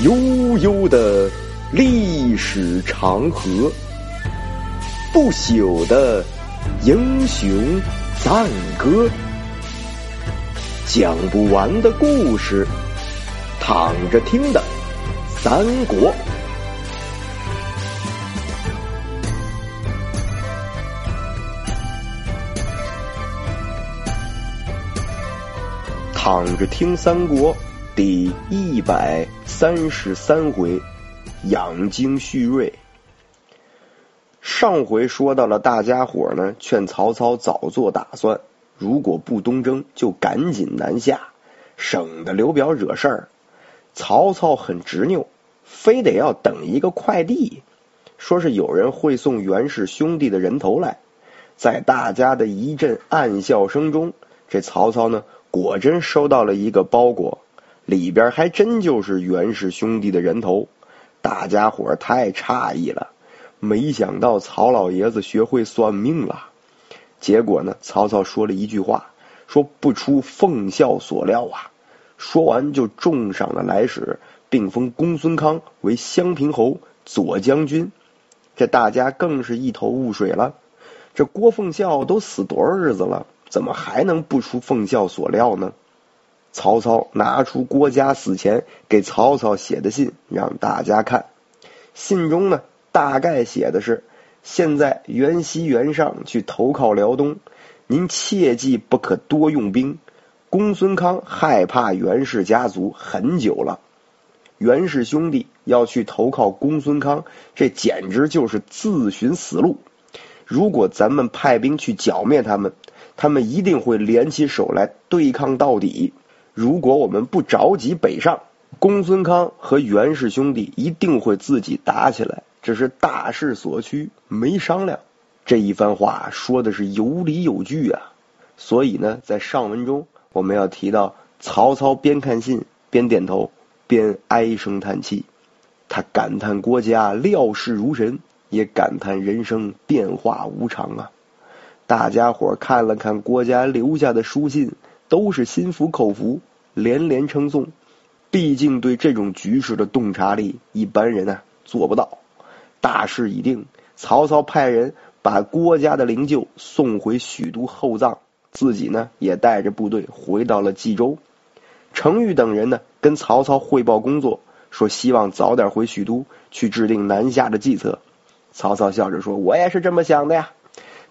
悠悠的历史长河，不朽的英雄赞歌，讲不完的故事，躺着听的三国。躺着听三国第一百三十三回，养精蓄锐。上回说到了，大家伙呢劝曹操早做打算，如果不东征，就赶紧南下，省得刘表惹事儿。曹操很执拗，非得要等一个快递，说是有人会送袁氏兄弟的人头来。在大家的一阵暗笑声中，这曹操呢？果真收到了一个包裹，里边还真就是袁氏兄弟的人头，大家伙太诧异了，没想到曹老爷子学会算命了。结果呢，曹操说了一句话，说不出奉孝所料啊。说完就重赏了来使，并封公孙康为襄平侯、左将军。这大家更是一头雾水了，这郭奉孝都死多少日子了？怎么还能不出奉孝所料呢？曹操拿出郭嘉死前给曹操写的信，让大家看。信中呢，大概写的是：现在袁熙、袁尚去投靠辽东，您切记不可多用兵。公孙康害怕袁氏家族很久了，袁氏兄弟要去投靠公孙康，这简直就是自寻死路。如果咱们派兵去剿灭他们，他们一定会联起手来对抗到底。如果我们不着急北上，公孙康和袁氏兄弟一定会自己打起来。这是大势所趋，没商量。这一番话说的是有理有据啊。所以呢，在上文中我们要提到，曹操边看信边点头，边唉声叹气。他感叹国家料事如神，也感叹人生变化无常啊。大家伙看了看郭嘉留下的书信，都是心服口服，连连称颂。毕竟对这种局势的洞察力，一般人呢做不到。大势已定，曹操派人把郭嘉的灵柩送回许都厚葬，自己呢也带着部队回到了冀州。程昱等人呢跟曹操汇报工作，说希望早点回许都去制定南下的计策。曹操笑着说：“我也是这么想的呀。”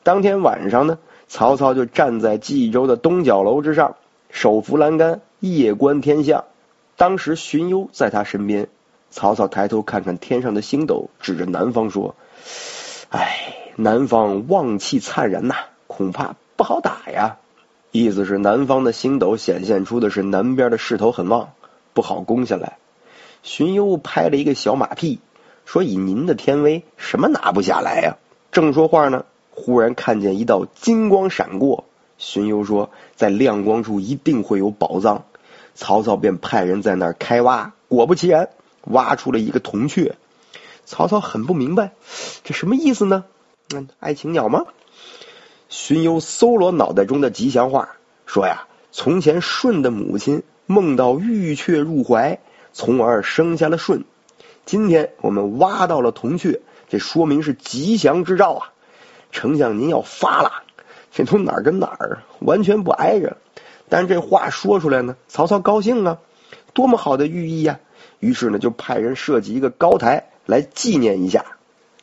当天晚上呢，曹操就站在冀州的东角楼之上，手扶栏杆，夜观天象。当时荀攸在他身边，曹操抬头看看天上的星斗，指着南方说：“哎，南方旺气灿然呐，恐怕不好打呀。”意思是南方的星斗显现出的是南边的势头很旺，不好攻下来。荀攸拍了一个小马屁，说：“以您的天威，什么拿不下来呀？”正说话呢。忽然看见一道金光闪过，荀攸说：“在亮光处一定会有宝藏。”曹操便派人在那儿开挖，果不其然，挖出了一个铜雀。曹操很不明白，这什么意思呢？嗯，爱情鸟吗？荀攸搜罗脑袋中的吉祥话，说呀：“从前舜的母亲梦到玉雀入怀，从而生下了舜。今天我们挖到了铜雀，这说明是吉祥之兆啊！”丞相，您要发了，这从哪儿跟哪儿完全不挨着。但这话说出来呢，曹操高兴啊，多么好的寓意呀！于是呢，就派人设计一个高台来纪念一下。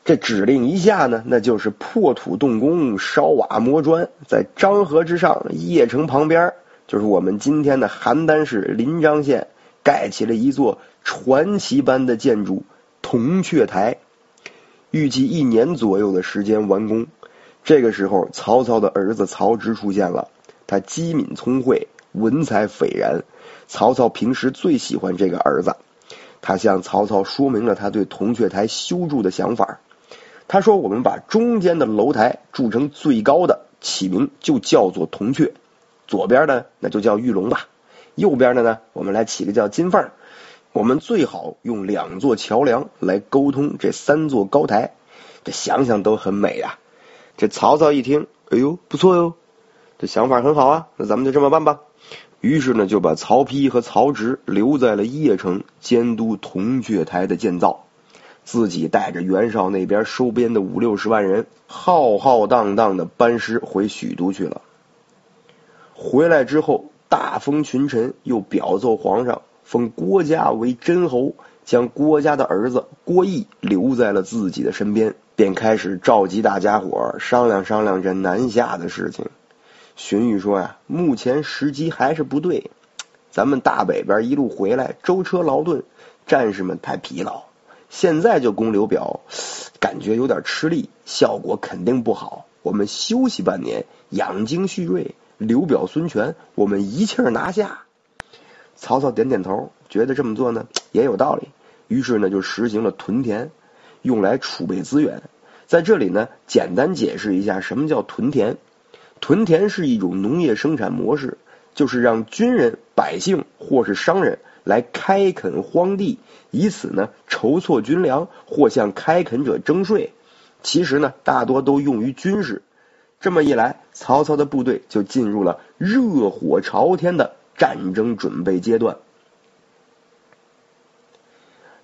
这指令一下呢，那就是破土动工、烧瓦磨砖，在漳河之上邺城旁边，就是我们今天的邯郸市临漳县，盖起了一座传奇般的建筑——铜雀台。预计一年左右的时间完工。这个时候，曹操的儿子曹植出现了。他机敏聪慧，文采斐然。曹操平时最喜欢这个儿子。他向曹操说明了他对铜雀台修筑的想法。他说：“我们把中间的楼台筑成最高的，起名就叫做铜雀。左边呢，那就叫玉龙吧。右边的呢，我们来起个叫金凤。”我们最好用两座桥梁来沟通这三座高台，这想想都很美呀。这曹操一听，哎呦，不错哟，这想法很好啊，那咱们就这么办吧。于是呢，就把曹丕和曹植留在了邺城监督铜雀台的建造，自己带着袁绍那边收编的五六十万人，浩浩荡荡的班师回许都去了。回来之后，大封群臣，又表奏皇上，封郭嘉为真侯，将郭嘉的儿子郭义留在了自己的身边，便开始召集大家伙商量商量这南下的事情。荀彧说呀，目前时机还是不对，咱们大北边一路回来，舟车劳顿，战士们太疲劳，现在就攻刘表，感觉有点吃力，效果肯定不好。我们休息半年，养精蓄锐，刘表、孙权，我们一气儿拿下。曹操点点头，觉得这么做呢也有道理，于是呢就实行了屯田，用来储备资源。在这里呢，简单解释一下什么叫屯田。屯田是一种农业生产模式，就是让军人、百姓或是商人来开垦荒地，以此呢筹措军粮或向开垦者征税。其实呢，大多都用于军事。这么一来，曹操的部队就进入了热火朝天的战争准备阶段。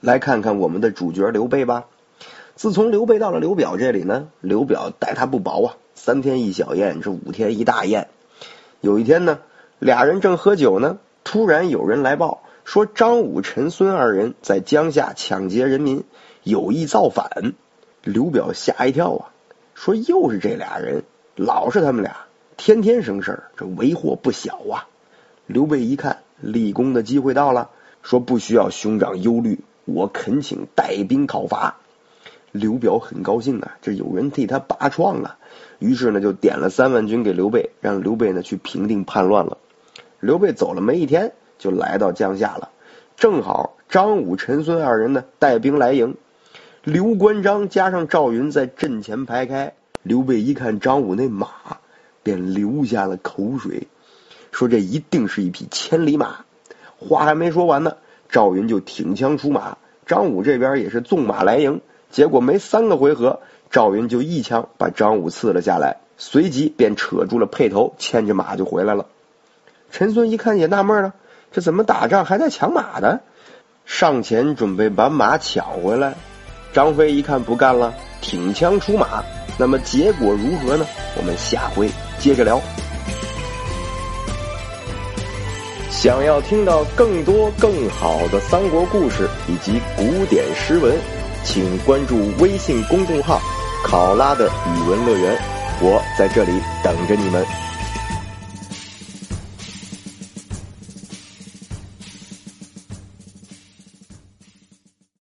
来看看我们的主角刘备吧。自从刘备到了刘表这里呢，刘表待他不薄啊。三天一小宴，这五天一大宴。有一天呢，俩人正喝酒呢，突然有人来报说张武、陈孙二人在江夏抢劫人民，有意造反。刘表吓一跳啊，说又是这俩人，老是他们俩，天天生事儿，这为祸不小啊。刘备一看立功的机会到了，说不需要兄长忧虑，我恳请带兵讨伐。刘表很高兴啊，这有人替他拔创啊。于是呢，就点了三万军给刘备，让刘备呢去平定叛乱了。刘备走了没一天，就来到江夏了。正好张武、陈孙二人呢带兵来迎，刘关张加上赵云在阵前排开。刘备一看张武那马，便流下了口水，说这一定是一匹千里马。话还没说完呢，赵云就挺枪出马，张武这边也是纵马来迎。结果没三个回合，赵云就一枪把张武刺了下来，随即便扯住了辔头，牵着马就回来了。陈孙一看也纳闷了，这怎么打仗还在抢马呢？上前准备把马抢回来。张飞一看不干了，挺枪出马。那么结果如何呢？我们下回接着聊。想要听到更多更好的三国故事以及古典诗文。请关注微信公众号“考拉的语文乐园”，我在这里等着你们。